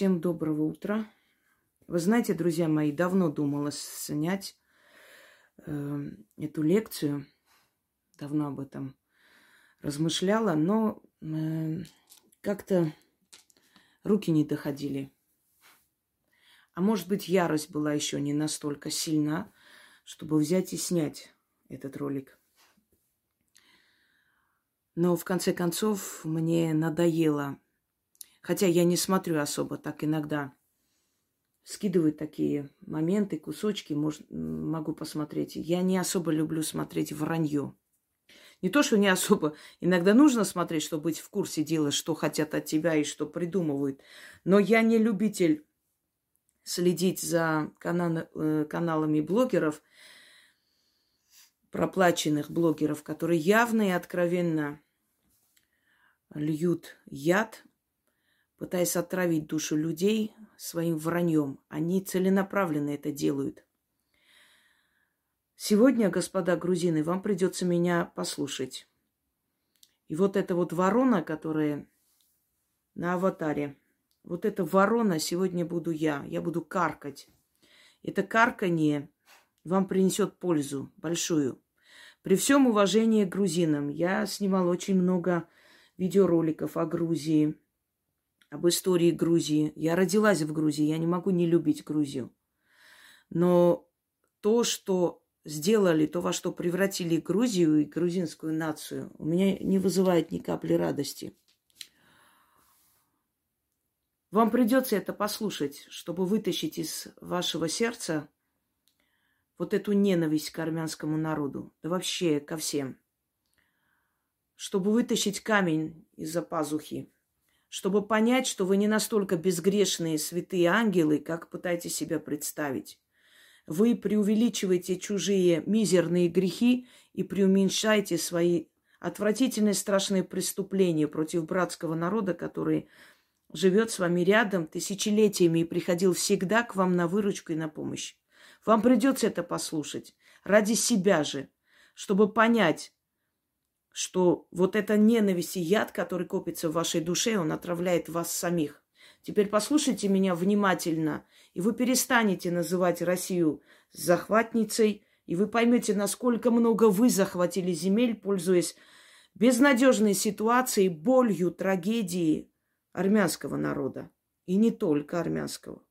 Всем доброго утра. Вы знаете, друзья мои, давно думала снять э, эту лекцию. Давно об этом размышляла, но э, как-то руки не доходили. А может быть, ярость была еще не настолько сильна, чтобы взять и снять этот ролик. Но в конце концов мне надоело Хотя я не смотрю особо так иногда. Скидывают такие моменты, кусочки, может, могу посмотреть. Я не особо люблю смотреть вранье. Не то, что не особо. Иногда нужно смотреть, чтобы быть в курсе дела, что хотят от тебя и что придумывают. Но я не любитель следить за канал, э, каналами блогеров, проплаченных блогеров, которые явно и откровенно льют яд пытаясь отравить душу людей своим враньем. Они целенаправленно это делают. Сегодня, господа грузины, вам придется меня послушать. И вот эта вот ворона, которая на аватаре, вот эта ворона сегодня буду я. Я буду каркать. Это карканье вам принесет пользу большую. При всем уважении к грузинам, я снимал очень много видеороликов о Грузии, об истории Грузии. Я родилась в Грузии, я не могу не любить Грузию. Но то, что сделали, то, во что превратили Грузию и грузинскую нацию, у меня не вызывает ни капли радости. Вам придется это послушать, чтобы вытащить из вашего сердца вот эту ненависть к армянскому народу, да вообще ко всем. Чтобы вытащить камень из-за пазухи, чтобы понять, что вы не настолько безгрешные святые ангелы, как пытаетесь себя представить. Вы преувеличиваете чужие мизерные грехи и преуменьшаете свои отвратительные страшные преступления против братского народа, который живет с вами рядом тысячелетиями и приходил всегда к вам на выручку и на помощь. Вам придется это послушать ради себя же, чтобы понять, что вот эта ненависть и яд, который копится в вашей душе, он отравляет вас самих. Теперь послушайте меня внимательно, и вы перестанете называть Россию захватницей, и вы поймете, насколько много вы захватили земель, пользуясь безнадежной ситуацией, болью, трагедией армянского народа. И не только армянского.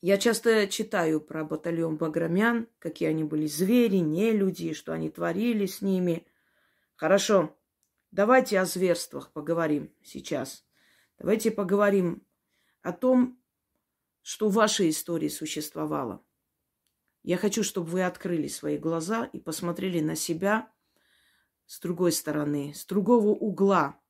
Я часто читаю про батальон Баграмян, какие они были звери, не люди, что они творили с ними. Хорошо, давайте о зверствах поговорим сейчас. Давайте поговорим о том, что в вашей истории существовало. Я хочу, чтобы вы открыли свои глаза и посмотрели на себя с другой стороны, с другого угла,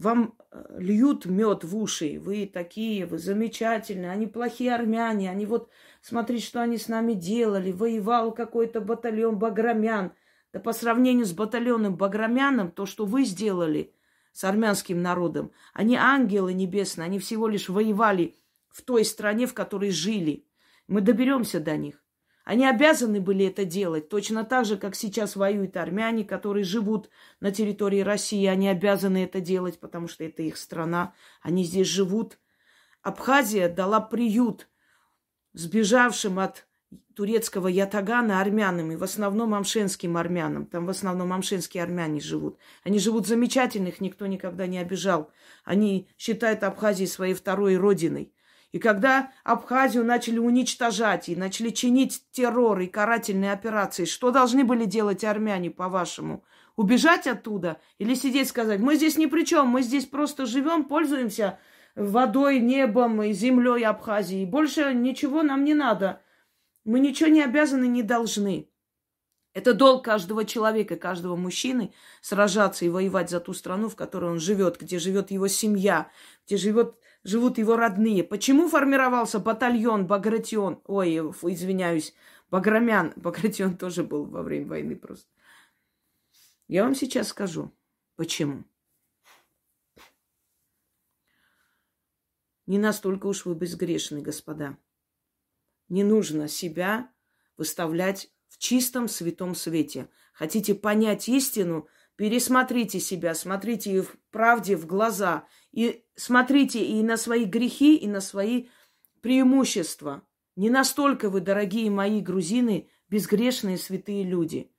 вам э, льют мед в уши, вы такие, вы замечательные, они плохие армяне, они вот, смотрите, что они с нами делали, воевал какой-то батальон баграмян. Да по сравнению с батальоном баграмяном, то, что вы сделали с армянским народом, они ангелы небесные, они всего лишь воевали в той стране, в которой жили. Мы доберемся до них. Они обязаны были это делать, точно так же, как сейчас воюют армяне, которые живут на территории России. Они обязаны это делать, потому что это их страна. Они здесь живут. Абхазия дала приют сбежавшим от турецкого ятагана армянам, и в основном амшенским армянам. Там в основном амшенские армяне живут. Они живут замечательных, никто никогда не обижал. Они считают Абхазию своей второй родиной. И когда Абхазию начали уничтожать и начали чинить террор и карательные операции, что должны были делать армяне, по-вашему? Убежать оттуда или сидеть сказать, мы здесь ни при чем, мы здесь просто живем, пользуемся водой, небом и землей Абхазии. Больше ничего нам не надо. Мы ничего не обязаны, не должны. Это долг каждого человека, каждого мужчины сражаться и воевать за ту страну, в которой он живет, где живет его семья, где живет живут его родные. Почему формировался батальон Багратион? Ой, извиняюсь, Баграмян. Багратион тоже был во время войны просто. Я вам сейчас скажу, почему. Не настолько уж вы безгрешны, господа. Не нужно себя выставлять в чистом святом свете. Хотите понять истину – Пересмотрите себя, смотрите в правде в глаза И смотрите и на свои грехи, и на свои преимущества. Не настолько вы, дорогие мои грузины, безгрешные святые люди.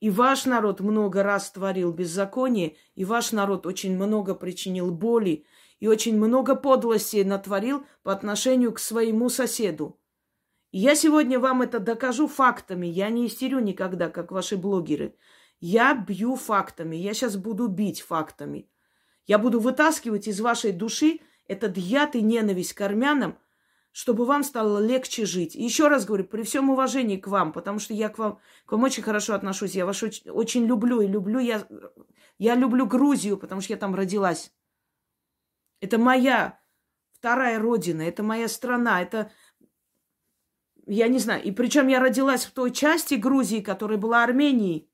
И ваш народ много раз творил беззаконие, и ваш народ очень много причинил боли, и очень много подлости натворил по отношению к своему соседу. И я сегодня вам это докажу фактами. Я не истерю никогда, как ваши блогеры. Я бью фактами. Я сейчас буду бить фактами. Я буду вытаскивать из вашей души этот яд и ненависть к армянам, чтобы вам стало легче жить. И еще раз говорю, при всем уважении к вам, потому что я к вам, к вам очень хорошо отношусь, я вас очень, очень люблю и люблю, я, я люблю Грузию, потому что я там родилась. Это моя вторая родина, это моя страна, это, я не знаю, и причем я родилась в той части Грузии, которая была Арменией,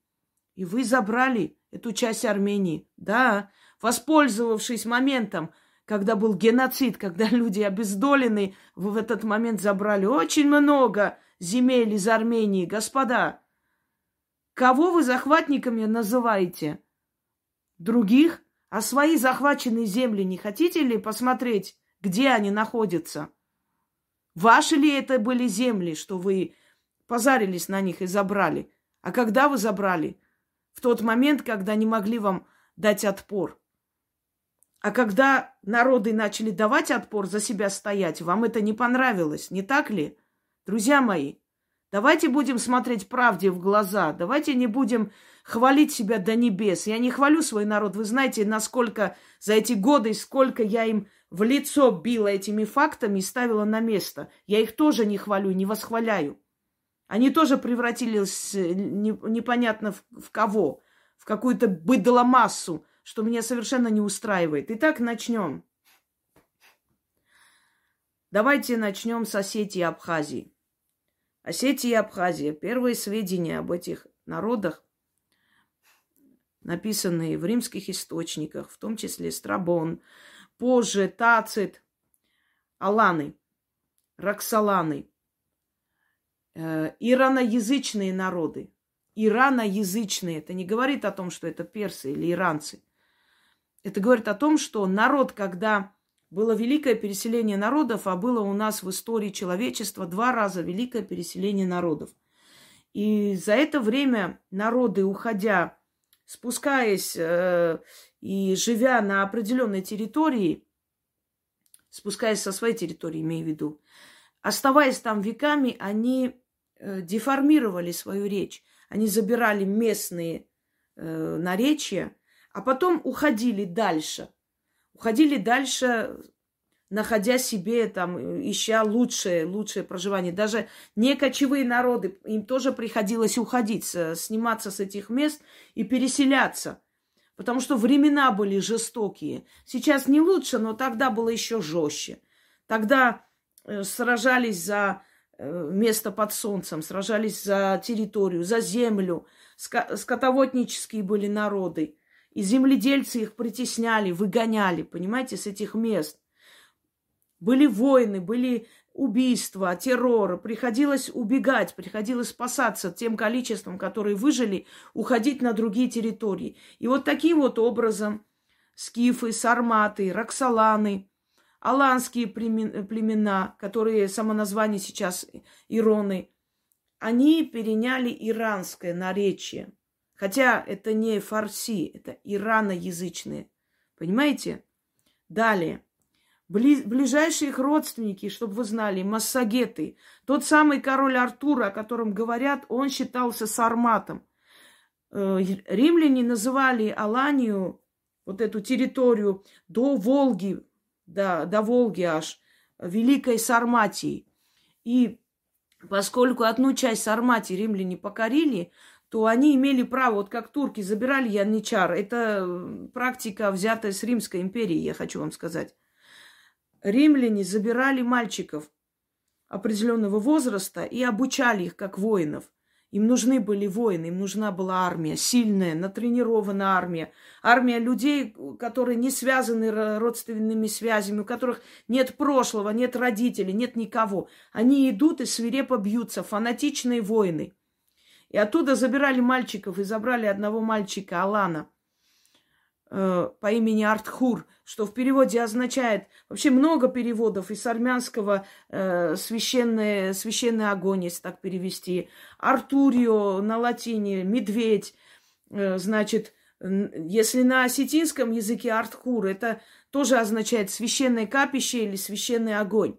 и вы забрали эту часть Армении, да, воспользовавшись моментом, когда был геноцид, когда люди обездоленные в этот момент забрали очень много земель из Армении. Господа, кого вы захватниками называете? Других? А свои захваченные земли не хотите ли посмотреть, где они находятся? Ваши ли это были земли, что вы позарились на них и забрали? А когда вы забрали? В тот момент, когда не могли вам дать отпор. А когда народы начали давать отпор, за себя стоять, вам это не понравилось, не так ли? Друзья мои, давайте будем смотреть правде в глаза, давайте не будем хвалить себя до небес. Я не хвалю свой народ, вы знаете, насколько за эти годы, сколько я им в лицо била этими фактами и ставила на место. Я их тоже не хвалю, не восхваляю. Они тоже превратились э, непонятно в, кого, в какую-то быдломассу, что меня совершенно не устраивает. Итак, начнем. Давайте начнем с Осетии и Абхазии. Осетия и Абхазия. Первые сведения об этих народах, написанные в римских источниках, в том числе Страбон, позже Тацит, Аланы, Роксоланы, э, ираноязычные народы. Ираноязычные. Это не говорит о том, что это персы или иранцы. Это говорит о том, что народ, когда было великое переселение народов, а было у нас в истории человечества два раза великое переселение народов. И за это время народы, уходя, спускаясь э, и живя на определенной территории, спускаясь со своей территории, имею в виду, оставаясь там веками, они э, деформировали свою речь. Они забирали местные э, наречия, а потом уходили дальше. Уходили дальше, находя себе там, ища лучшее, лучшее проживание. Даже не кочевые народы, им тоже приходилось уходить, сниматься с этих мест и переселяться. Потому что времена были жестокие. Сейчас не лучше, но тогда было еще жестче. Тогда э, сражались за э, место под солнцем, сражались за территорию, за землю. Скотоводнические были народы. И земледельцы их притесняли, выгоняли, понимаете, с этих мест. Были войны, были убийства, терроры. Приходилось убегать, приходилось спасаться тем количеством, которые выжили, уходить на другие территории. И вот таким вот образом скифы, сарматы, роксоланы, аланские племена, которые само название сейчас ироны, они переняли иранское наречие – Хотя это не фарси, это ираноязычные. Понимаете? Далее. Бли, ближайшие их родственники, чтобы вы знали, массагеты. Тот самый король Артур, о котором говорят, он считался сарматом. Э, римляне называли Аланию, вот эту территорию, до Волги, да, до Волги аж, Великой Сарматии. И поскольку одну часть Сарматии римляне покорили, то они имели право, вот как турки забирали янычар. Это практика, взятая с Римской империи, я хочу вам сказать. Римляне забирали мальчиков определенного возраста и обучали их как воинов. Им нужны были воины, им нужна была армия, сильная, натренированная армия. Армия людей, которые не связаны родственными связями, у которых нет прошлого, нет родителей, нет никого. Они идут и свирепо бьются, фанатичные воины – и оттуда забирали мальчиков и забрали одного мальчика, Алана. э, по имени Артхур, что в переводе означает вообще много переводов из армянского э, священный, священный огонь, если так перевести. Артурио на латине, медведь, э, значит, если на осетинском языке Артхур, это тоже означает священное капище или священный огонь.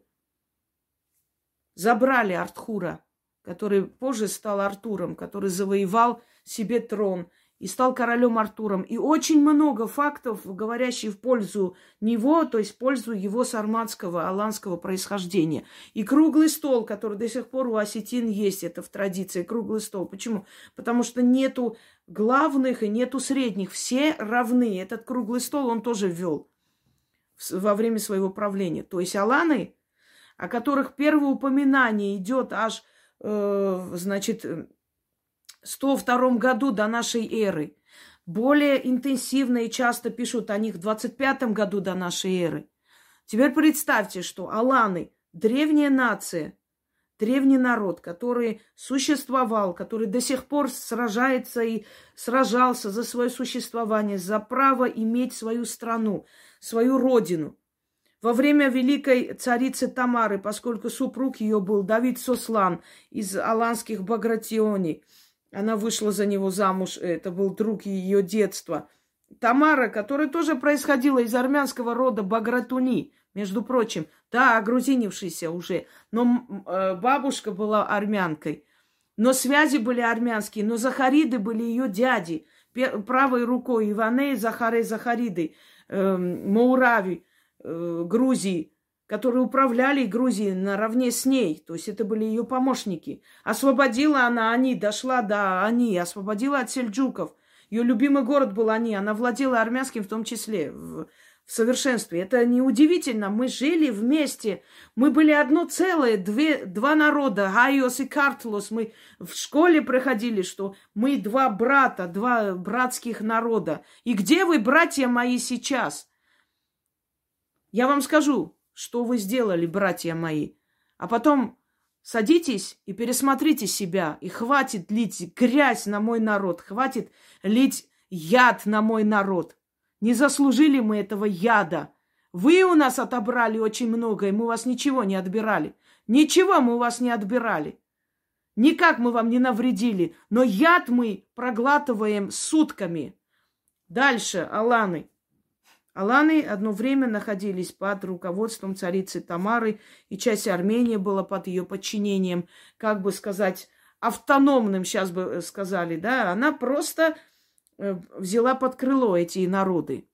Забрали Артхура, который позже стал Артуром, который завоевал себе трон и стал королем Артуром. И очень много фактов, говорящих в пользу него, то есть в пользу его сарматского, аланского происхождения. И круглый стол, который до сих пор у осетин есть, это в традиции, круглый стол. Почему? Потому что нету главных и нету средних. Все равны. Этот круглый стол он тоже ввел во время своего правления. То есть Аланы, о которых первое упоминание идет аж, значит, 102 году до нашей эры. Более интенсивно и часто пишут о них в 25 году до нашей эры. Теперь представьте, что Аланы – древняя нация, древний народ, который существовал, который до сих пор сражается и сражался за свое существование, за право иметь свою страну, свою родину. Во время великой царицы Тамары, поскольку супруг ее был Давид Сослан из аланских Багратиони, она вышла за него замуж, это был друг ее детства. Тамара, которая тоже происходила из армянского рода Багратуни, между прочим, да, огрузинившийся уже, но э, бабушка была армянкой. Но связи были армянские, но Захариды были ее дяди. Правой рукой Иваней Захарей Захариды, э, Маурави, э, Грузии которые управляли Грузией наравне с ней. То есть это были ее помощники. Освободила она Ани, дошла до Ани, освободила от сельджуков. Ее любимый город был Ани. Она владела армянским в том числе в, в совершенстве. Это неудивительно. Мы жили вместе. Мы были одно целое, две, два народа, Гайос и Картлос. Мы в школе проходили, что мы два брата, два братских народа. И где вы, братья мои, сейчас? Я вам скажу, что вы сделали, братья мои. А потом садитесь и пересмотрите себя. И хватит лить грязь на мой народ, хватит лить яд на мой народ. Не заслужили мы этого яда. Вы у нас отобрали очень многое, мы у вас ничего не отбирали. Ничего мы у вас не отбирали. Никак мы вам не навредили, но яд мы проглатываем сутками. Дальше, Аланы. Аланы одно время находились под руководством царицы Тамары, и часть Армении была под ее подчинением, как бы сказать, автономным, сейчас бы э, сказали, да, она просто э, взяла под крыло эти народы.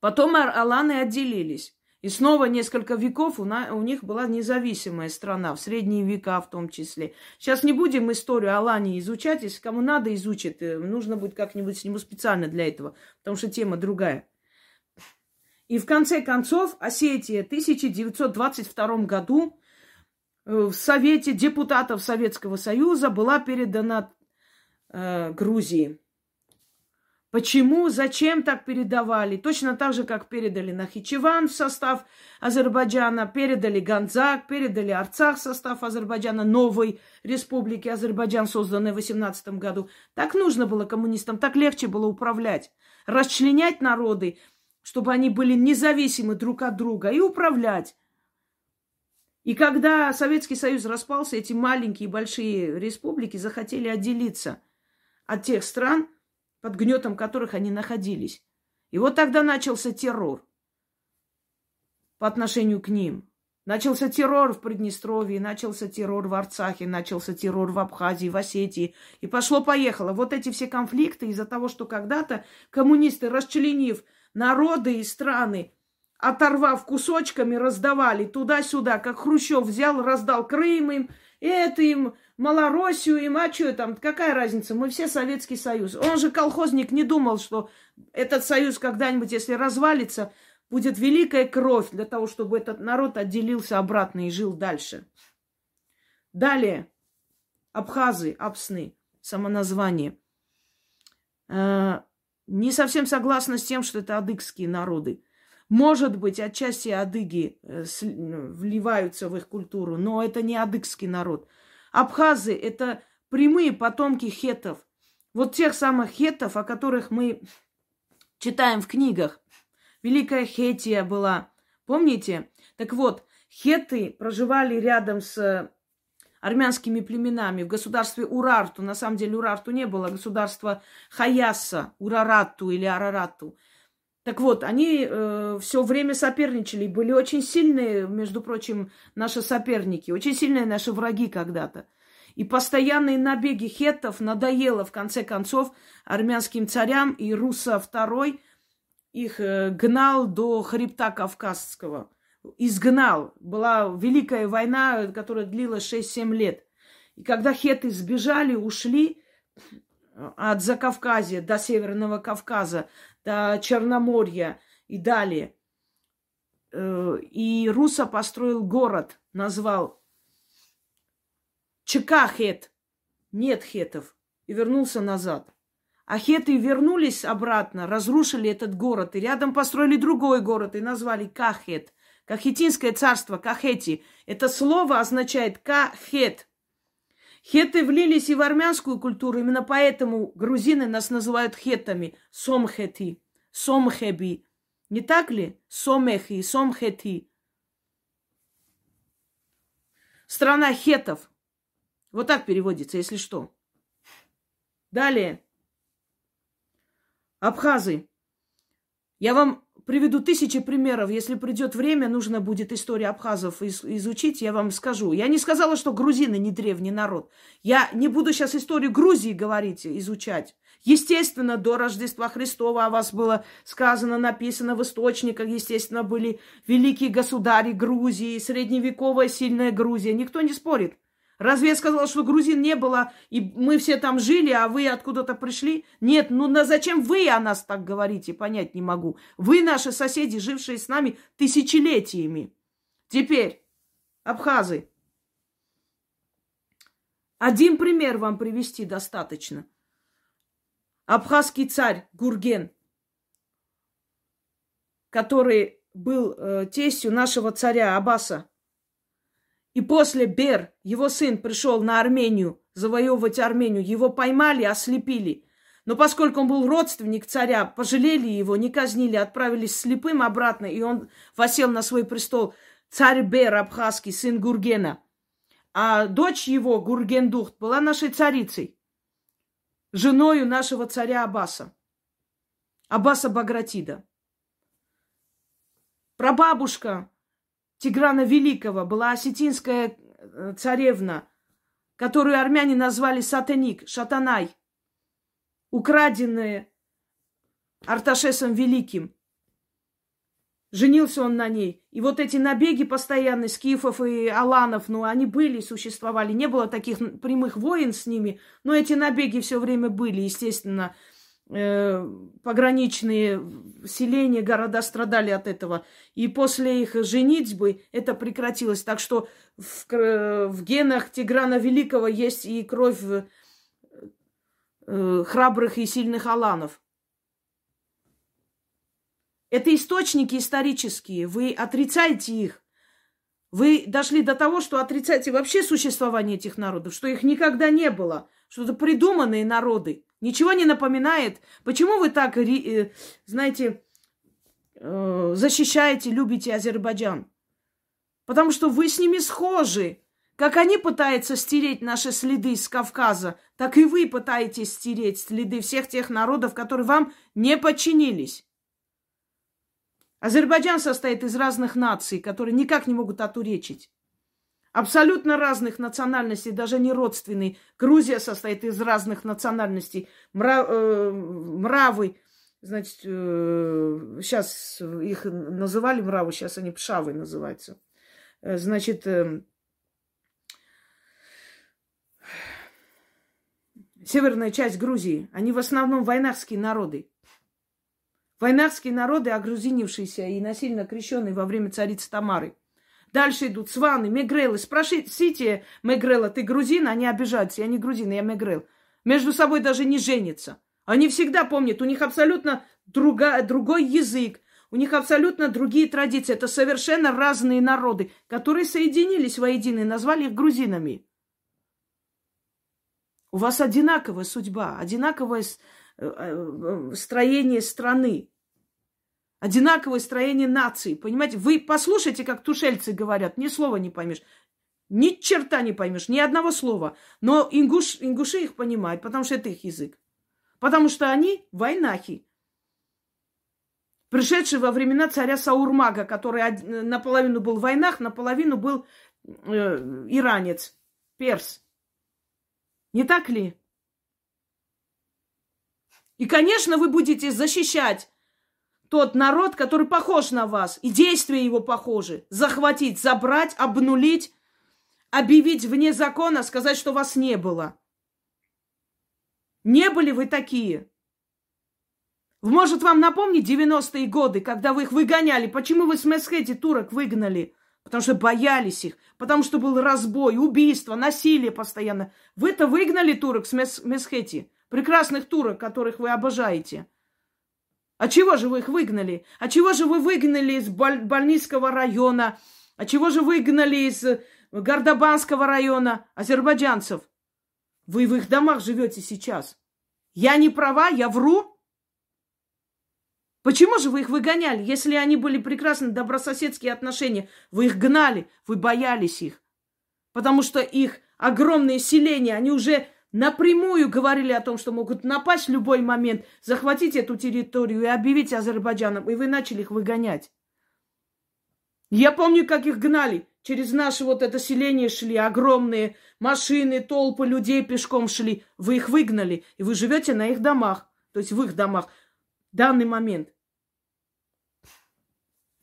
Потом Аланы отделились. И снова несколько веков у, них была независимая страна, в средние века в том числе. Сейчас не будем историю Алании изучать, если кому надо, изучит. Э, нужно будет как-нибудь с нему специально для этого, потому что тема другая. И в конце концов Осетия в 1922 году э, в Совете депутатов Советского Союза была передана э, Грузии. Почему, зачем так передавали? Точно так же, как передали Нахичеван в состав Азербайджана, передали Ганзак, передали Арцах в состав Азербайджана, новой республики Азербайджан, созданной в 18 году. Так нужно было коммунистам, так легче было управлять. Расчленять народы, чтобы они были независимы друг от друга и управлять. И когда Советский Союз распался, эти маленькие и большие республики захотели отделиться от тех стран, под гнетом которых они находились. И вот тогда начался террор по отношению к ним. Начался террор в Приднестровье, начался террор в Арцахе, начался террор в Абхазии, в Осетии. И пошло-поехало. Вот эти все конфликты из-за того, что когда-то коммунисты, расчленив народы и страны, оторвав кусочками, раздавали туда-сюда, как Хрущев взял, раздал Крым им, это им, Малороссию им, а что там, какая разница, мы все Советский Союз. Он же, колхозник, не думал, что этот союз когда-нибудь, если развалится, будет великая кровь для того, чтобы этот народ отделился обратно и жил дальше. Далее. Абхазы, абсны, самоназвание. Не совсем согласна с тем, что это адыгские народы. Может быть, отчасти адыги э, ну, вливаются в их культуру, но это не адыгский народ. Абхазы – это прямые потомки хетов. Вот тех самых хетов, о которых мы Читаем в книгах. Великая Хетия была. Помните? Так вот, хеты проживали рядом с армянскими племенами в государстве Урарту. На самом деле Урарту не было, государство Хаяса, Урарату или Арарату. Так вот, они э, все время соперничали, были очень сильные, между прочим, наши соперники, очень сильные наши враги когда-то. И постоянные набеги хеттов надоело, в конце концов, армянским царям, и Руса II их э, гнал до хребта Кавказского изгнал. Была Великая война, которая длилась 6-7 лет. И когда хеты сбежали, ушли от Закавказья до Северного Кавказа, до Черноморья и далее. Э, и Руса построил город, назвал Чекахет. Нет хетов. И вернулся назад. А хеты вернулись обратно, разрушили этот город, и рядом построили другой город, и назвали Кахет – Кахетинское царство, Кахети. Это слово означает Кахет. Хеты влились и в армянскую культуру, именно поэтому грузины нас называют хетами. Сомхети, сомхеби. Не так ли? Сомехи, сомхети. Страна хетов. Вот так переводится, если что. Далее. Абхазы. Я вам приведу тысячи примеров. Если придет время, нужно будет историю абхазов из- изучить, я вам скажу. Я не сказала, что грузины не древний народ. Я не буду сейчас историю Грузии говорить, изучать. Естественно, до Рождества Христова о вас было сказано, написано в источниках. Естественно, были великие государи Грузии, средневековая сильная Грузия. Никто не спорит. Разве я сказала, что грузин не было, и мы все там жили, а вы откуда-то пришли? Нет, ну на зачем вы о нас так говорите, понять не могу. Вы наши соседи, жившие с нами тысячелетиями. Теперь, абхазы. Один пример вам привести достаточно. Абхазский царь Гурген, который был э, тестью нашего царя Абаса, и после Бер, его сын, пришел на Армению, завоевывать Армению. Его поймали, ослепили. Но поскольку он был родственник царя, пожалели его, не казнили, отправились слепым обратно, и он восел на свой престол. Царь Бер Абхазский, сын Гургена. А дочь его, Гургендухт, была нашей царицей, женою нашего царя Аббаса. Аббаса Багратида. Прабабушка Тиграна Великого была осетинская э, царевна, которую армяне назвали Сатаник, Шатанай, украденная Арташесом Великим. Женился он на ней. И вот эти набеги постоянные скифов и аланов, ну, они были, существовали. Не было таких прямых войн с ними, но эти набеги все время были, естественно. Э, пограничные селения, города страдали от этого. И после их женитьбы это прекратилось. Так что в, в генах Тиграна Великого есть и кровь э, храбрых и сильных аланов. Это источники исторические. Вы отрицаете их. Вы дошли до того, что отрицаете вообще существование этих народов, что их никогда не было, что это придуманные народы. Ничего не напоминает. Почему вы так, э, знаете, э, защищаете, любите Азербайджан? Потому что вы с ними схожи. Как они пытаются стереть наши следы с Кавказа, так и вы пытаетесь стереть следы всех тех народов, которые вам не подчинились. Азербайджан состоит из разных наций, которые никак не могут отуречить абсолютно разных национальностей, даже не родственный. Грузия состоит из разных национальностей. Мра, э, мравы, значит, э, сейчас их называли мравы, сейчас они пшавы называются. Э, значит, э, северная часть Грузии, они в основном войнарские народы. Войнарские народы, огрузинившиеся и насильно крещенные во время царицы Тамары – Дальше идут сваны, мегрелы. Спросите Мегрела, ты грузин? Они обижаются. Я не грузин, я мегрел. Между собой даже не женятся. Они всегда помнят, у них абсолютно друга, другой язык, у них абсолютно другие традиции. Это совершенно разные народы, которые соединились воедино и назвали их грузинами. У вас одинаковая судьба, одинаковая строение страны, одинаковое строение нации. Понимаете, вы послушайте, как тушельцы говорят, ни слова не поймешь. Ни черта не поймешь, ни одного слова. Но ингуш, ингуши их понимают, потому что это их язык. Потому что они войнахи. Пришедшие во времена царя Саурмага, который наполовину был в войнах, наполовину был э, иранец, перс. Не так ли? И, конечно, вы будете защищать тот народ, который похож на вас, и действия его похожи. Захватить, забрать, обнулить, объявить вне закона, сказать, что вас не было. Не были вы такие. Может, вам напомнить 90-е годы, когда вы их выгоняли? Почему вы с Месхети турок выгнали? Потому что боялись их, потому что был разбой, убийство, насилие постоянно. Вы-то выгнали турок с Месхети, прекрасных турок, которых вы обожаете. А чего же вы их выгнали? А чего же вы выгнали из Боль- Больницкого района? А чего же выгнали из э, Гордобанского района азербайджанцев? Вы в их домах живете сейчас. Я не права, я вру. Почему же вы их выгоняли, если они были прекрасны, добрососедские отношения? Вы их гнали, вы боялись их. Потому что их огромные селения, они уже напрямую говорили о том, что могут напасть в любой момент, захватить эту территорию и объявить Азербайджаном, и вы начали их выгонять. Я помню, как их гнали. Через наше вот это селение шли огромные машины, толпы людей пешком шли. Вы их выгнали, и вы живете на их домах, то есть в их домах в данный момент.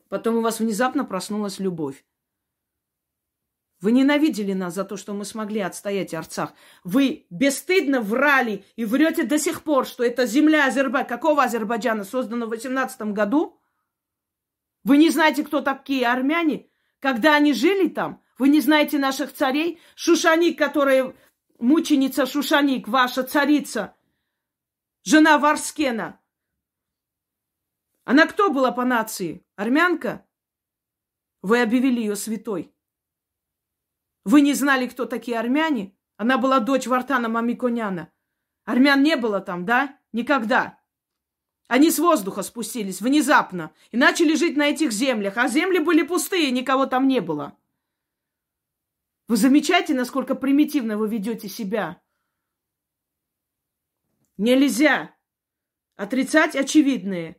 Потом у вас внезапно проснулась любовь. Вы ненавидели нас за то, что мы смогли отстоять Арцах. Вы бесстыдно врали и врете до сих пор, что это земля Азербайджана. Какого Азербайджана создана в 18 году? Вы не знаете, кто такие армяне? Когда они жили там? Вы не знаете наших царей? Шушаник, которая мученица Шушаник, ваша царица, жена Варскена. Она кто была по нации? Армянка? Вы объявили ее святой. Вы не знали, кто такие армяне? Она была дочь Вартана Мамиконяна. Армян не было там, да? Никогда. Они с воздуха спустились внезапно и начали жить на этих землях, а земли были пустые, никого там не было. Вы замечаете, насколько примитивно вы ведете себя? Нельзя отрицать очевидные.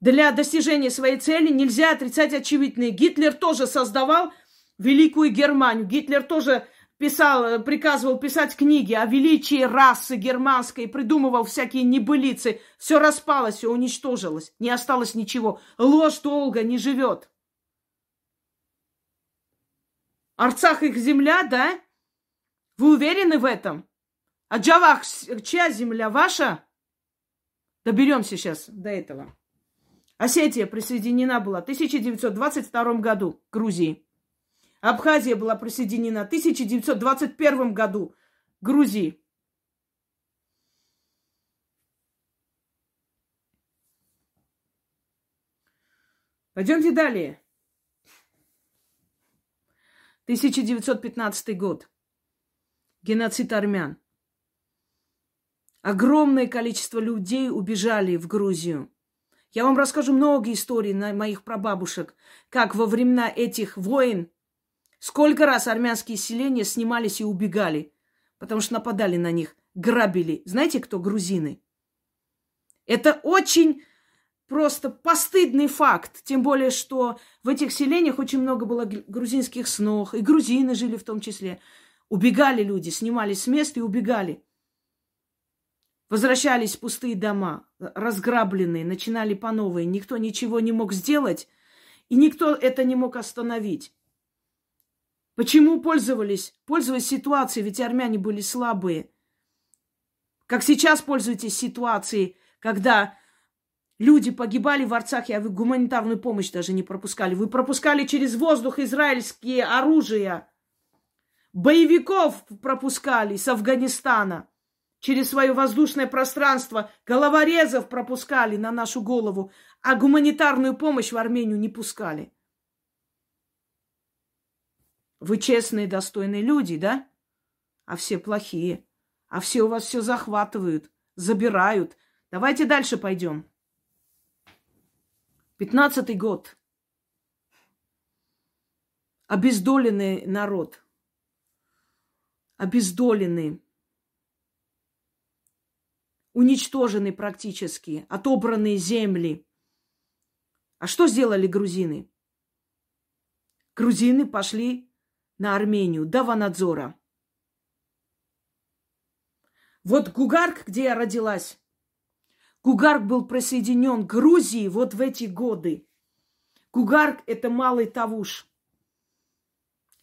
Для достижения своей цели нельзя отрицать очевидные. Гитлер тоже создавал Великую Германию. Гитлер тоже писал, приказывал писать книги о величии расы германской, придумывал всякие небылицы. Все распалось, все уничтожилось, не осталось ничего. Ложь долго не живет. Арцах их земля, да? Вы уверены в этом? А Джавах, чья земля? Ваша? Доберемся сейчас до этого. Осетия присоединена была в 1922 году к Грузии. Абхазия была присоединена в 1921 году Грузии. Пойдемте далее. 1915 год. Геноцид армян. Огромное количество людей убежали в Грузию. Я вам расскажу много историй на моих прабабушек, как во времена этих войн Сколько раз армянские селения снимались и убегали, потому что нападали на них, грабили. Знаете, кто грузины? Это очень просто постыдный факт. Тем более, что в этих селениях очень много было грузинских снов, и грузины жили в том числе. Убегали люди, снимались с места и убегали. Возвращались пустые дома, разграбленные, начинали по новой. Никто ничего не мог сделать, и никто это не мог остановить. Почему пользовались? Пользовались ситуацией, ведь армяне были слабые. Как сейчас пользуетесь ситуацией, когда люди погибали в Арцахе, а вы гуманитарную помощь даже не пропускали. Вы пропускали через воздух израильские оружия. Боевиков пропускали с Афганистана через свое воздушное пространство. Головорезов пропускали на нашу голову, а гуманитарную помощь в Армению не пускали. Вы честные, достойные люди, да? А все плохие. А все у вас все захватывают. забирают. Давайте дальше пойдем. Пятнадцатый год. Обездоленный народ. Обездоленный. Уничтожены практически. Отобранные земли. А что сделали грузины? Грузины пошли на Армению до Ванадзора. Вот Гугарк, где я родилась, Гугарк был присоединен к Грузии вот в эти годы. Гугарк – это малый Тавуш.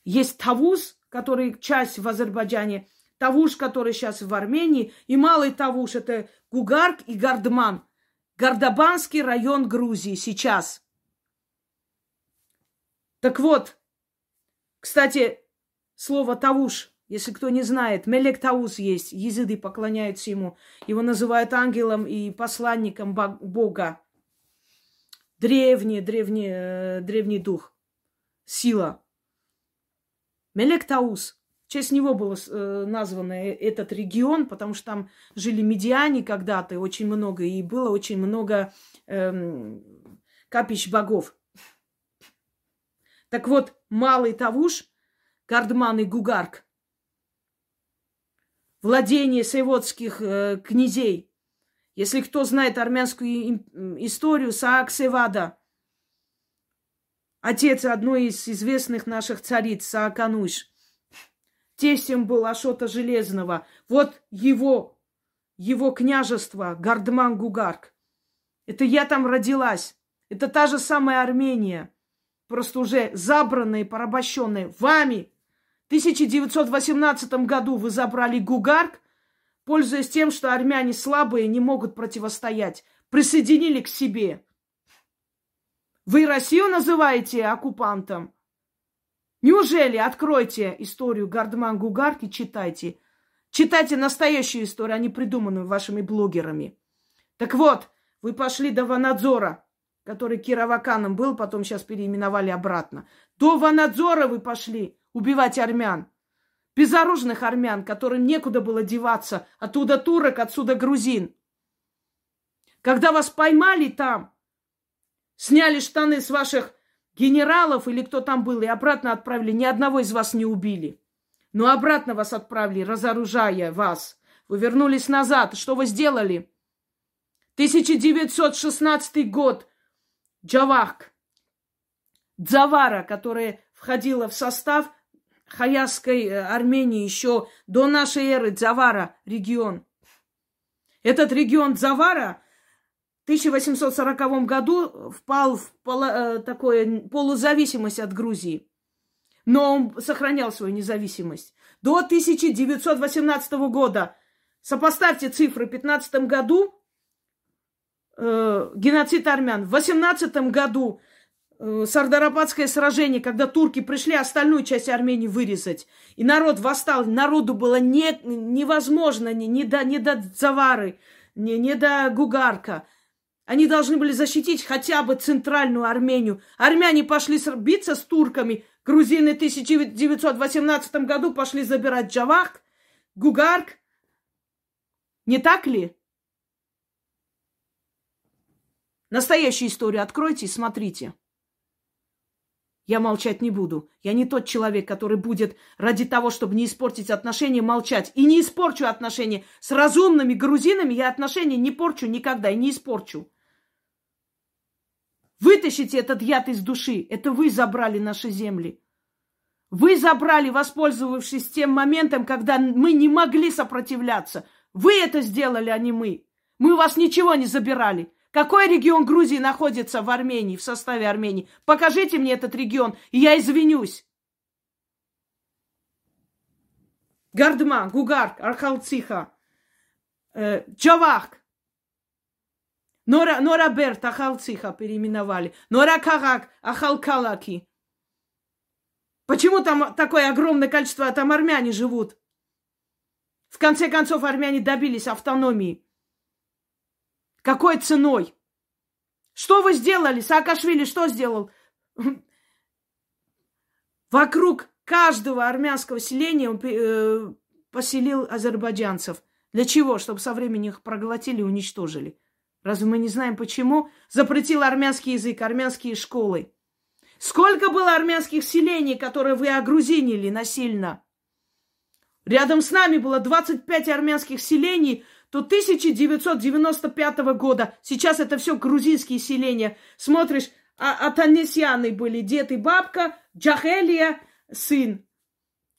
Есть Тавуз, который часть в Азербайджане, Тавуш, который сейчас в Армении, и малый Тавуш – это Гугарк и Гардман. Гардабанский район Грузии сейчас. Так вот, кстати, слово Тавуш – если кто не знает, Мелек Таус есть, езиды поклоняются ему. Его называют ангелом и посланником Бога. Древний, древний, э, древний дух, сила. Мелек Таус. В честь него был э, назван э, этот регион, потому что там жили медиане когда-то, очень много, и было очень много эм, капищ богов. Так вот, Малый Тавуш, Гардман и Гугарк – владение сейводских э, князей. Если кто знает армянскую историю, Саак Севада, отец одной из известных наших цариц, Саакануш, тестем был Ашота Железного. Вот его, его княжество, Гардман Гугарк. Это я там родилась. Это та же самая Армения, просто уже забранная и порабощенная вами – 1918 году вы забрали Гугарк, пользуясь тем, что армяне слабые не могут противостоять, присоединили к себе. Вы Россию называете оккупантом? Неужели? Откройте историю Гардман Гугарк и читайте. Читайте настоящую историю, а не придуманную вашими блогерами. Так вот, вы пошли до Ванадзора, который Кироваканом был, потом сейчас переименовали обратно. До Ванадзора вы пошли убивать армян. Безоружных армян, которым некуда было деваться. Оттуда турок, отсюда грузин. Когда вас поймали там, сняли штаны с ваших генералов или кто там был, и обратно отправили, ни одного из вас не убили. Но обратно вас отправили, разоружая вас. Вы вернулись назад. Что вы сделали? 1916 год. Джавах. Дзавара, которая входила в состав Хаязской э, Армении еще до нашей эры Дзавара регион. Этот регион Дзавара в 1840 году впал в поло, э, такое полузависимость от Грузии. Но он сохранял свою независимость. До 1918 года, сопоставьте цифры, в 15 году э, геноцид армян, в 18 году Э, Сардарападское сражение, когда турки пришли остальную часть Армении вырезать. И народ восстал. Народу было не, невозможно ни, ни, до, ни до Завары, ни, ни до Гугарка. Они должны были защитить хотя бы центральную Армению. Армяне пошли биться с турками. Грузины в 1918 году пошли забирать Джавах, Гугарк. Не так ли? Настоящую историю откройте и смотрите. Я молчать не буду. Я не тот человек, который будет ради того, чтобы не испортить отношения, молчать. И не испорчу отношения. С разумными грузинами я отношения не порчу никогда и не испорчу. Вытащите этот яд из души. Это вы забрали наши земли. Вы забрали, воспользовавшись тем моментом, когда мы не могли сопротивляться. Вы это сделали, а не мы. Мы у вас ничего не забирали. Какой регион Грузии находится в Армении, в составе Армении? Покажите мне этот регион, и я извинюсь. Гардма, Гугарк, Архалциха, э, Джавах, Нора, Нораберт, Ахалциха переименовали. Норакагак, Ахалкалаки. Почему там такое огромное количество, там армяне живут? В конце концов, армяне добились автономии. Какой ценой? Что вы сделали? Саакашвили что сделал? Вокруг каждого армянского селения он э, поселил азербайджанцев. Для чего? Чтобы со временем их проглотили и уничтожили. Разве мы не знаем почему? Запретил армянский язык, армянские школы. Сколько было армянских селений, которые вы огрузинили насильно? Рядом с нами было 25 армянских селений до 1995 года. Сейчас это все грузинские селения. Смотришь, а, Атанесьяны были дед и бабка, Джахелия, сын.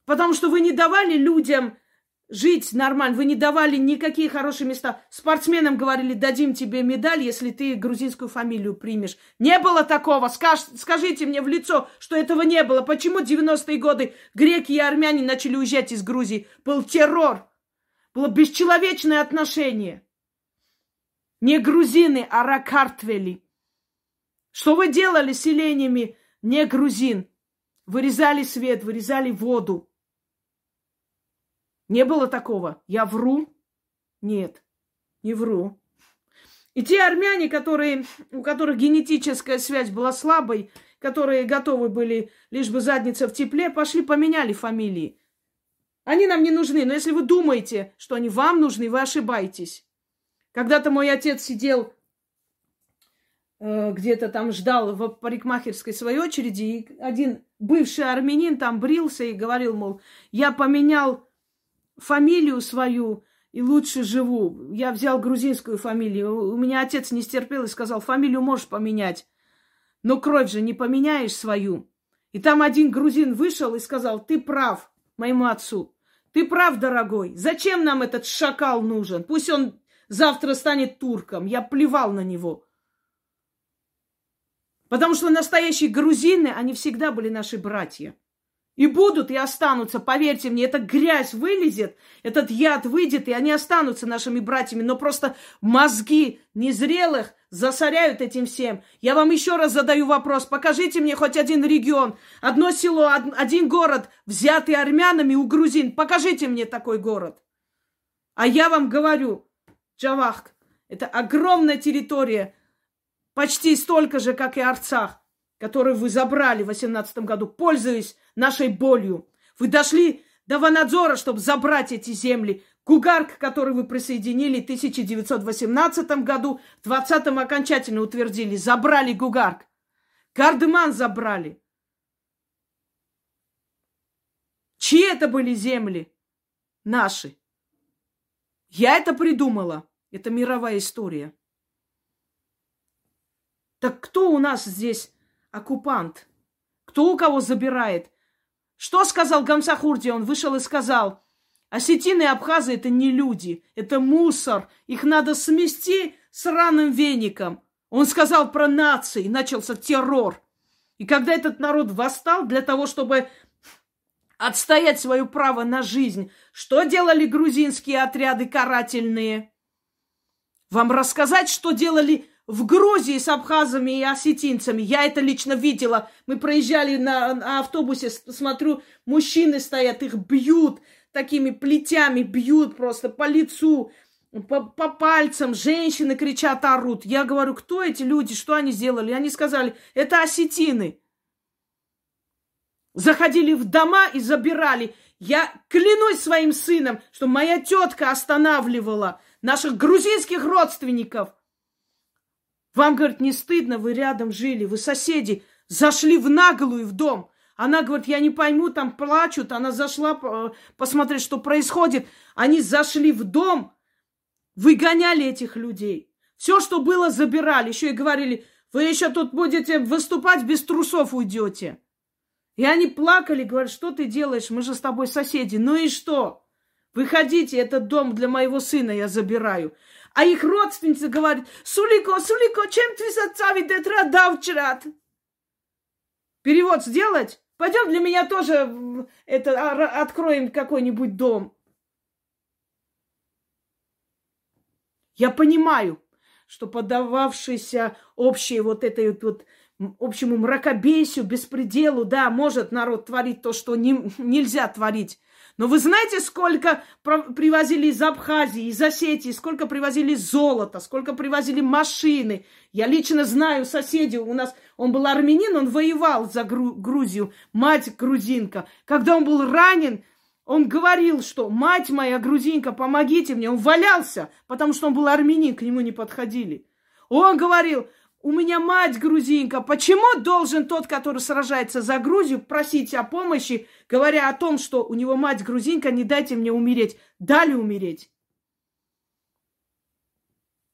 Потому что вы не давали людям жить нормально. Вы не давали никакие хорошие места. Спортсменам говорили, дадим тебе медаль, если ты грузинскую фамилию примешь. Не было такого. Скаж, скажите мне в лицо, что этого не было. Почему 90-е годы греки и армяне начали уезжать из Грузии? Был террор. Было бесчеловечное отношение. Не грузины, а ракартвели. Что вы делали с селениями не грузин? Вырезали свет, вырезали воду. Не было такого. Я вру? Нет, не вру. И те армяне, которые, у которых генетическая связь была слабой, которые готовы были, лишь бы задница в тепле, пошли поменяли фамилии. Они нам не нужны, но если вы думаете, что они вам нужны, вы ошибаетесь. Когда-то мой отец сидел э, где-то там, ждал в парикмахерской своей очереди, и один бывший армянин там брился и говорил, мол, я поменял фамилию свою и лучше живу. Я взял грузинскую фамилию. У меня отец не стерпел и сказал, фамилию можешь поменять, но кровь же не поменяешь свою. И там один грузин вышел и сказал, ты прав моему отцу. Ты прав, дорогой. Зачем нам этот шакал нужен? Пусть он завтра станет турком. Я плевал на него. Потому что настоящие грузины, они всегда были наши братья. И будут, и останутся, поверьте мне, эта грязь вылезет, этот яд выйдет, и они останутся нашими братьями, но просто мозги незрелых засоряют этим всем. Я вам еще раз задаю вопрос, покажите мне хоть один регион, одно село, один город, взятый армянами у грузин, покажите мне такой город. А я вам говорю, Джавахк, это огромная территория, почти столько же, как и Арцах, которую вы забрали в 18 году, пользуясь нашей болью. Вы дошли до Ванадзора, чтобы забрать эти земли. Кугарк, который вы присоединили в 1918 году, в 20-м окончательно утвердили. Забрали Гугарк. Кардеман забрали. Чьи это были земли? Наши. Я это придумала. Это мировая история. Так кто у нас здесь оккупант? Кто у кого забирает? Что сказал Гамсахурди? Он вышел и сказал, осетины и абхазы это не люди, это мусор, их надо смести с раным веником. Он сказал про нации, начался террор. И когда этот народ восстал для того, чтобы отстоять свое право на жизнь, что делали грузинские отряды карательные? Вам рассказать, что делали в Грузии с абхазами и осетинцами. Я это лично видела. Мы проезжали на автобусе, смотрю, мужчины стоят, их бьют такими плетями, бьют просто по лицу, по, по пальцам. Женщины кричат, орут. Я говорю, кто эти люди, что они сделали? Они сказали, это осетины. Заходили в дома и забирали. Я клянусь своим сыном, что моя тетка останавливала наших грузинских родственников вам, говорит, не стыдно, вы рядом жили, вы соседи, зашли в наглую в дом. Она говорит, я не пойму, там плачут. Она зашла э, посмотреть, что происходит. Они зашли в дом, выгоняли этих людей. Все, что было, забирали. Еще и говорили, вы еще тут будете выступать, без трусов уйдете. И они плакали, говорят, что ты делаешь, мы же с тобой соседи. Ну и что? Выходите, этот дом для моего сына я забираю. А их родственница говорит, Сулико, Сулико, чем ты отцави детра давчрат? Перевод сделать? Пойдем для меня тоже это, а, откроем какой-нибудь дом. Я понимаю, что подававшийся общей вот этой вот общему мракобесию, беспределу, да, может народ творить то, что не, нельзя творить. Но вы знаете, сколько привозили из Абхазии, из Осетии, сколько привозили золота, сколько привозили машины. Я лично знаю соседей, у нас, он был армянин, он воевал за Гру- Грузию, мать грузинка. Когда он был ранен, Он говорил, что мать моя грузинка, помогите мне. Он валялся, потому что он был армянин, к нему не подходили. Он говорил, у меня мать грузинка. Почему должен тот, который сражается за Грузию, просить о помощи, говоря о том, что у него мать грузинка, не дайте мне умереть. Дали умереть.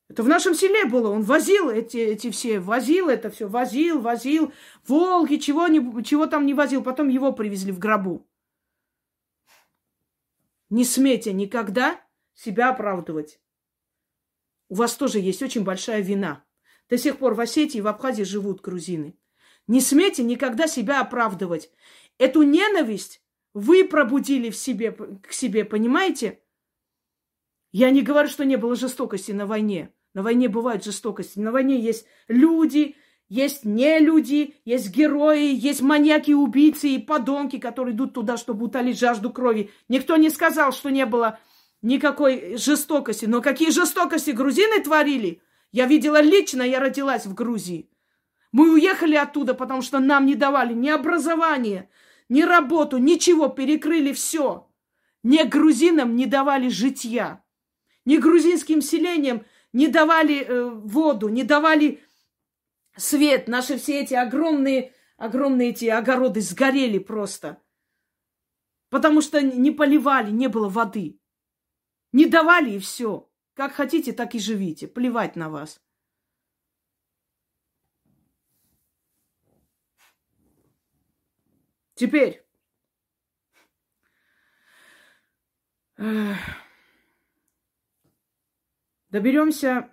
Это в нашем селе было. Он возил эти, эти все, возил это все, возил, возил. Волги, чего, не, чего там не возил. Потом его привезли в гробу. Не смейте никогда себя оправдывать. У вас тоже есть очень большая вина. До сих пор в Осетии и в Абхазии живут грузины. Не смейте никогда себя оправдывать. Эту ненависть вы пробудили в себе, к себе, понимаете? Я не говорю, что не было жестокости на войне. На войне бывают жестокости. На войне есть люди, есть не люди, есть герои, есть маньяки, убийцы и подонки, которые идут туда, чтобы утолить жажду крови. Никто не сказал, что не было никакой жестокости. Но какие жестокости грузины творили? Я видела лично, я родилась в Грузии. Мы уехали оттуда, потому что нам не давали ни образование, ни работу, ничего, перекрыли все. Ни грузинам не давали житья, ни грузинским селениям не давали э, воду, не давали свет. Наши все эти огромные, огромные эти огороды сгорели просто. Потому что не поливали, не было воды. Не давали и все. Как хотите, так и живите. Плевать на вас. Теперь. Доберемся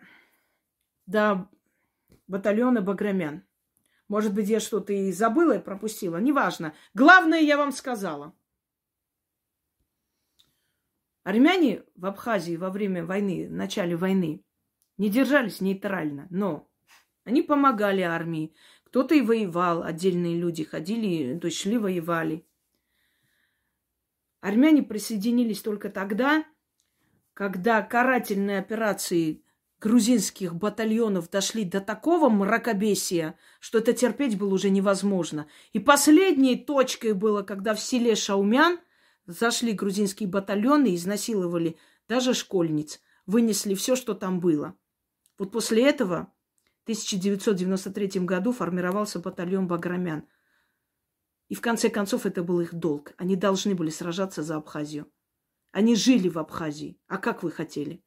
до батальона Баграмян. Может быть, я что-то и забыла и пропустила. Неважно. Главное, я вам сказала. Армяне в Абхазии во время войны, в начале войны, не держались нейтрально, но они помогали армии. Кто-то и воевал, отдельные люди ходили, то есть шли, воевали. Армяне присоединились только тогда, когда карательные операции грузинских батальонов дошли до такого мракобесия, что это терпеть было уже невозможно. И последней точкой было, когда в селе Шаумян – Зашли грузинские батальоны, изнасиловали даже школьниц, вынесли все, что там было. Вот после этого в 1993 году формировался батальон Баграмян. И в конце концов это был их долг. Они должны были сражаться за Абхазию. Они жили в Абхазии. А как вы хотели?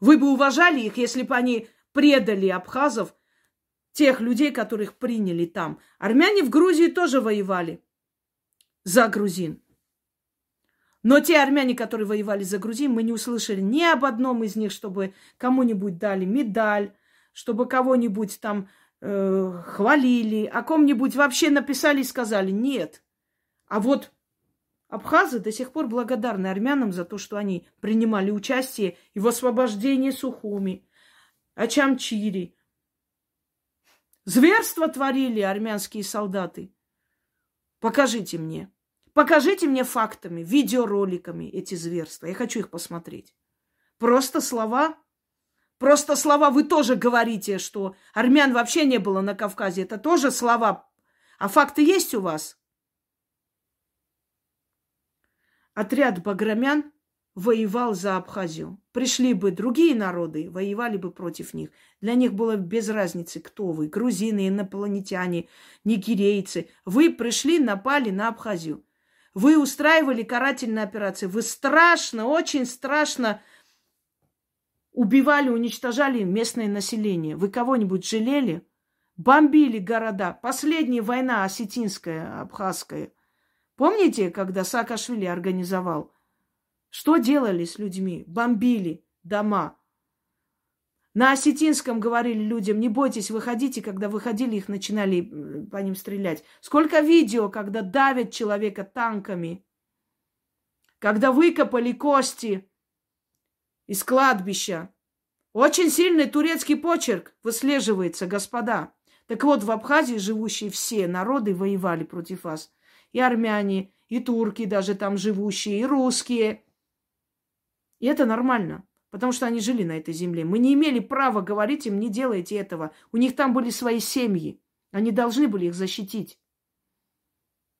Вы бы уважали их, если бы они предали абхазов, тех людей, которых приняли там. Армяне в Грузии тоже воевали за грузин. Но те армяне, которые воевали за Грузин, мы не услышали ни об одном из них, чтобы кому-нибудь дали медаль, чтобы кого-нибудь там э, хвалили, о ком-нибудь вообще написали и сказали нет. А вот абхазы до сих пор благодарны армянам за то, что они принимали участие и в освобождении Сухуми, Ачамчири. Зверство творили армянские солдаты. Покажите мне. Покажите мне фактами, видеороликами эти зверства. Я хочу их посмотреть. Просто слова? Просто слова вы тоже говорите, что армян вообще не было на Кавказе. Это тоже слова. А факты есть у вас? Отряд баграмян воевал за Абхазию. Пришли бы другие народы, воевали бы против них. Для них было без разницы, кто вы. Грузины, инопланетяне, нигерейцы. Вы пришли, напали на Абхазию. Вы устраивали карательные операции. Вы страшно, очень страшно убивали, уничтожали местное население. Вы кого-нибудь жалели? Бомбили города. Последняя война осетинская, абхазская. Помните, когда Саакашвили организовал? Что делали с людьми? Бомбили дома. На осетинском говорили людям, не бойтесь, выходите. Когда выходили, их начинали по ним стрелять. Сколько видео, когда давят человека танками. Когда выкопали кости из кладбища. Очень сильный турецкий почерк выслеживается, господа. Так вот, в Абхазии живущие все народы воевали против вас. И армяне, и турки даже там живущие, и русские. И это нормально. Потому что они жили на этой земле. Мы не имели права говорить им, не делайте этого. У них там были свои семьи. Они должны были их защитить.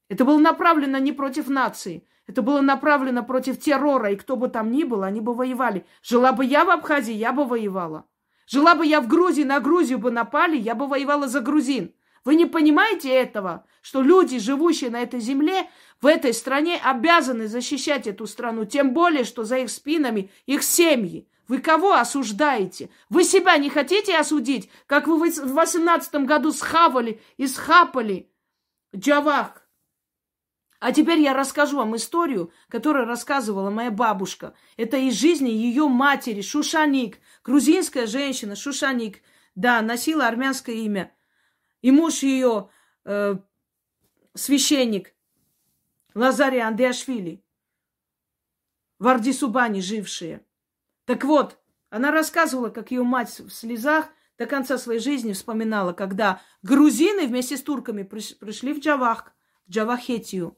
Это было направлено не против нации. Это было направлено против террора. И кто бы там ни был, они бы воевали. Жила бы я в Абхазии, я бы воевала. Жила бы я в Грузии, на Грузию бы напали, я бы воевала за грузин. Вы не понимаете этого, что люди, живущие на этой земле, в этой стране обязаны защищать эту страну, тем более, что за их спинами их семьи. Вы кого осуждаете? Вы себя не хотите осудить, как вы в восемнадцатом году схавали и схапали Джавах? А теперь я расскажу вам историю, которую рассказывала моя бабушка. Это из жизни ее матери, Шушаник, грузинская женщина, Шушаник. Да, носила армянское имя. И муж ее э, священник Лазария Андеашвили, в Ардисубане жившие. Так вот, она рассказывала, как ее мать в слезах до конца своей жизни вспоминала, когда грузины вместе с турками пришли в Джавах, в Джавахетию,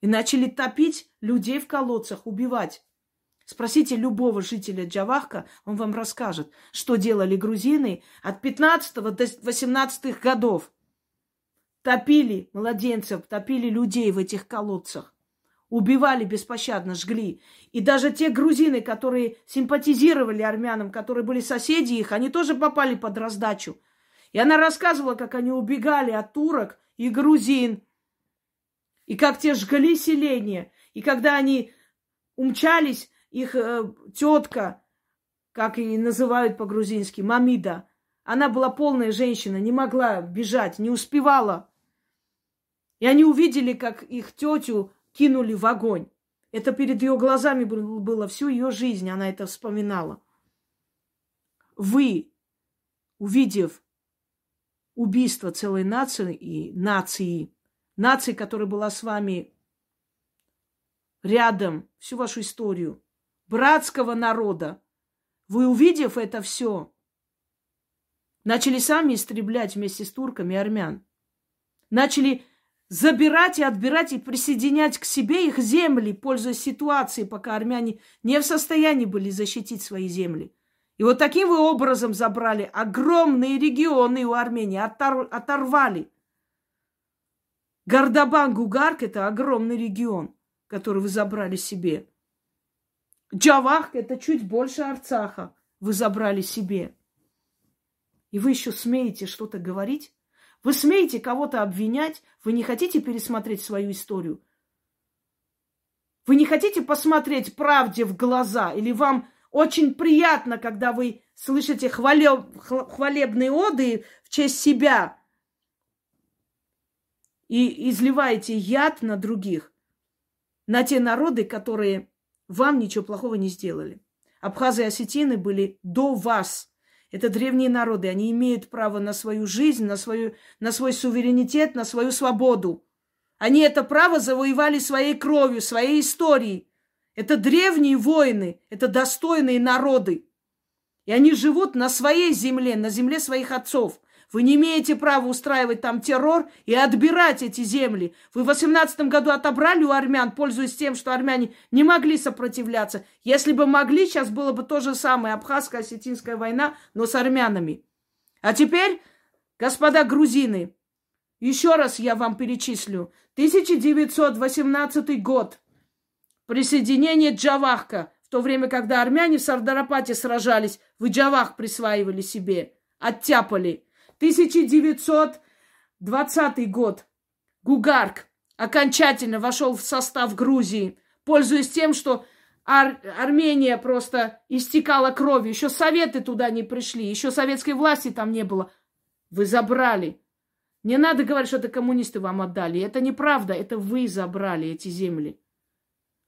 и начали топить людей в колодцах, убивать. Спросите любого жителя Джавахка, он вам расскажет, что делали грузины от 15 до 18 годов. Топили младенцев, топили людей в этих колодцах. Убивали беспощадно, жгли. И даже те грузины, которые симпатизировали армянам, которые были соседи их, они тоже попали под раздачу. И она рассказывала, как они убегали от турок и грузин, и как те жгли селение. И когда они умчались, их э, тетка, как и называют по-грузински, Мамида, она была полная женщина, не могла бежать, не успевала. И они увидели, как их тетю кинули в огонь. Это перед ее глазами было всю ее жизнь, она это вспоминала. Вы, увидев убийство целой нации и нации, нации, которая была с вами рядом всю вашу историю, братского народа, вы, увидев это все, начали сами истреблять вместе с турками армян. Начали забирать и отбирать и присоединять к себе их земли, пользуясь ситуацией, пока армяне не в состоянии были защитить свои земли. И вот таким вы образом забрали огромные регионы у Армении, отор- оторвали. Гардабан Гугарк – это огромный регион, который вы забрали себе. Джавах – это чуть больше Арцаха вы забрали себе. И вы еще смеете что-то говорить? Вы смеете кого-то обвинять? Вы не хотите пересмотреть свою историю? Вы не хотите посмотреть правде в глаза? Или вам очень приятно, когда вы слышите хвалеб, хвалебные оды в честь себя и изливаете яд на других, на те народы, которые вам ничего плохого не сделали. Абхазы и осетины были до вас – это древние народы, они имеют право на свою жизнь, на, свою, на свой суверенитет, на свою свободу. Они это право завоевали своей кровью, своей историей. Это древние воины, это достойные народы. И они живут на своей земле, на земле своих отцов. Вы не имеете права устраивать там террор и отбирать эти земли. Вы в 18 году отобрали у армян, пользуясь тем, что армяне не могли сопротивляться. Если бы могли, сейчас было бы то же самое. Абхазская осетинская война, но с армянами. А теперь, господа грузины, еще раз я вам перечислю. 1918 год. Присоединение Джавахка. В то время, когда армяне в Сардарапате сражались, вы Джавах присваивали себе. Оттяпали. 1920 год. Гугарк окончательно вошел в состав Грузии, пользуясь тем, что Ар- Армения просто истекала кровью. Еще советы туда не пришли, еще советской власти там не было. Вы забрали. Не надо говорить, что это коммунисты вам отдали. Это неправда, это вы забрали эти земли.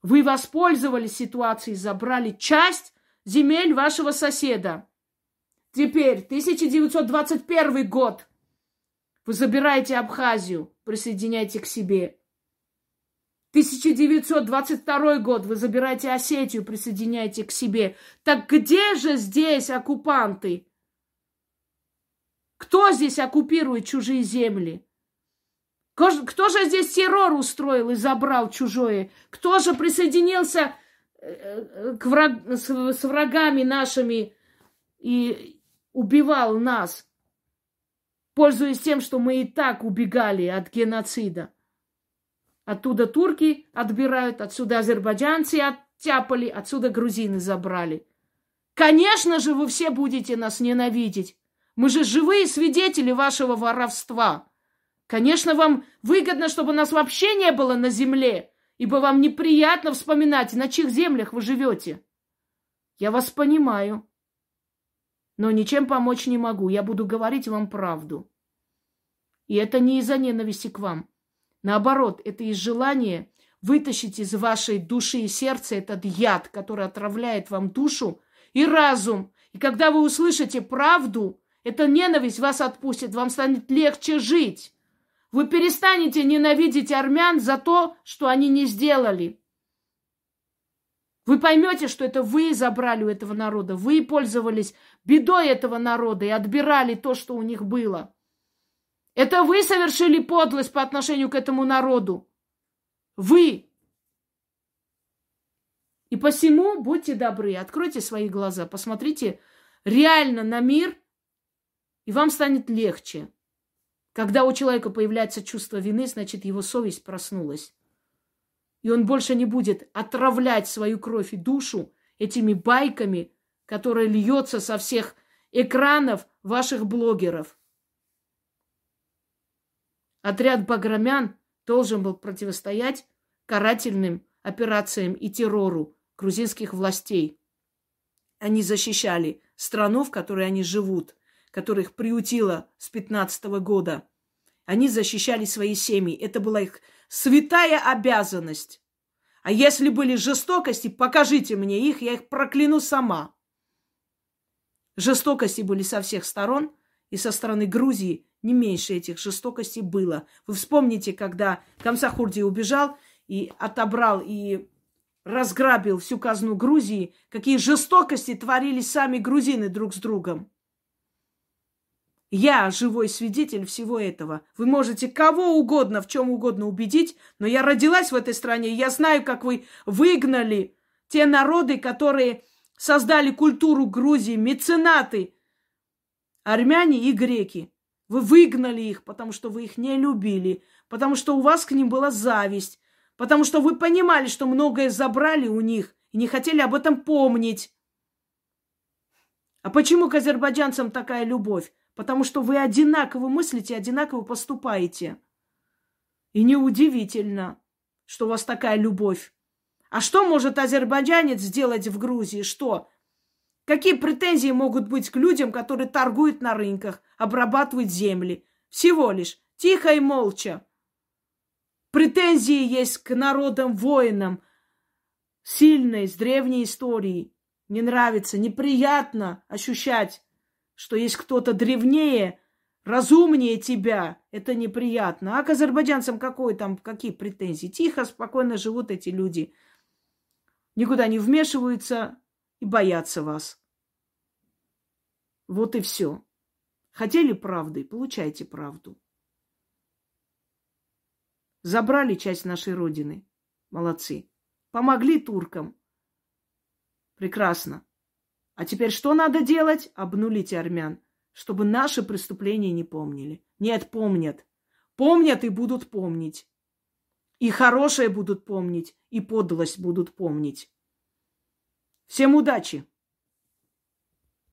Вы воспользовались ситуацией, забрали часть земель вашего соседа. Теперь 1921 год. Вы забираете Абхазию, присоединяйте к себе. 1922 год вы забираете Осетию, присоединяйте к себе. Так где же здесь оккупанты? Кто здесь оккупирует чужие земли? Кто же здесь террор устроил и забрал чужое? Кто же присоединился э, э, к враг... с врагами нашими и убивал нас, пользуясь тем, что мы и так убегали от геноцида. Оттуда турки отбирают, отсюда азербайджанцы оттяпали, отсюда грузины забрали. Конечно же, вы все будете нас ненавидеть. Мы же живые свидетели вашего воровства. Конечно, вам выгодно, чтобы нас вообще не было на земле, ибо вам неприятно вспоминать, на чьих землях вы живете. Я вас понимаю, но ничем помочь не могу. Я буду говорить вам правду. И это не из-за ненависти к вам. Наоборот, это из желания вытащить из вашей души и сердца этот яд, который отравляет вам душу и разум. И когда вы услышите правду, эта ненависть вас отпустит, вам станет легче жить. Вы перестанете ненавидеть армян за то, что они не сделали. Вы поймете, что это вы забрали у этого народа, вы пользовались бедой этого народа и отбирали то, что у них было. Это вы совершили подлость по отношению к этому народу. Вы. И посему будьте добры, откройте свои глаза, посмотрите реально на мир, и вам станет легче. Когда у человека появляется чувство вины, значит, его совесть проснулась. И он больше не будет отравлять свою кровь и душу этими байками, которые льется со всех экранов ваших блогеров. Отряд баграмян должен был противостоять карательным операциям и террору грузинских властей. Они защищали страну, в которой они живут, которых приютила с 15 -го года. Они защищали свои семьи. Это была их святая обязанность. А если были жестокости, покажите мне их, я их прокляну сама. Жестокости были со всех сторон, и со стороны Грузии не меньше этих жестокостей было. Вы вспомните, когда Камсахурди убежал и отобрал и разграбил всю казну Грузии, какие жестокости творили сами грузины друг с другом. Я живой свидетель всего этого. Вы можете кого угодно, в чем угодно убедить, но я родилась в этой стране, и я знаю, как вы выгнали те народы, которые создали культуру Грузии, меценаты, армяне и греки. Вы выгнали их, потому что вы их не любили, потому что у вас к ним была зависть, потому что вы понимали, что многое забрали у них и не хотели об этом помнить. А почему к азербайджанцам такая любовь? Потому что вы одинаково мыслите, одинаково поступаете. И неудивительно, что у вас такая любовь. А что может азербайджанец сделать в Грузии? Что? Какие претензии могут быть к людям, которые торгуют на рынках, обрабатывают земли? Всего лишь тихо и молча. Претензии есть к народам-воинам, сильной, с древней историей. Не нравится, неприятно ощущать что есть кто-то древнее, разумнее тебя, это неприятно. А к азербайджанцам какой там, какие претензии? Тихо, спокойно живут эти люди. Никуда не вмешиваются и боятся вас. Вот и все. Хотели правды, получайте правду. Забрали часть нашей родины. Молодцы. Помогли туркам. Прекрасно. А теперь что надо делать? Обнулить армян, чтобы наши преступления не помнили. Нет, помнят. Помнят и будут помнить. И хорошее будут помнить, и подлость будут помнить. Всем удачи!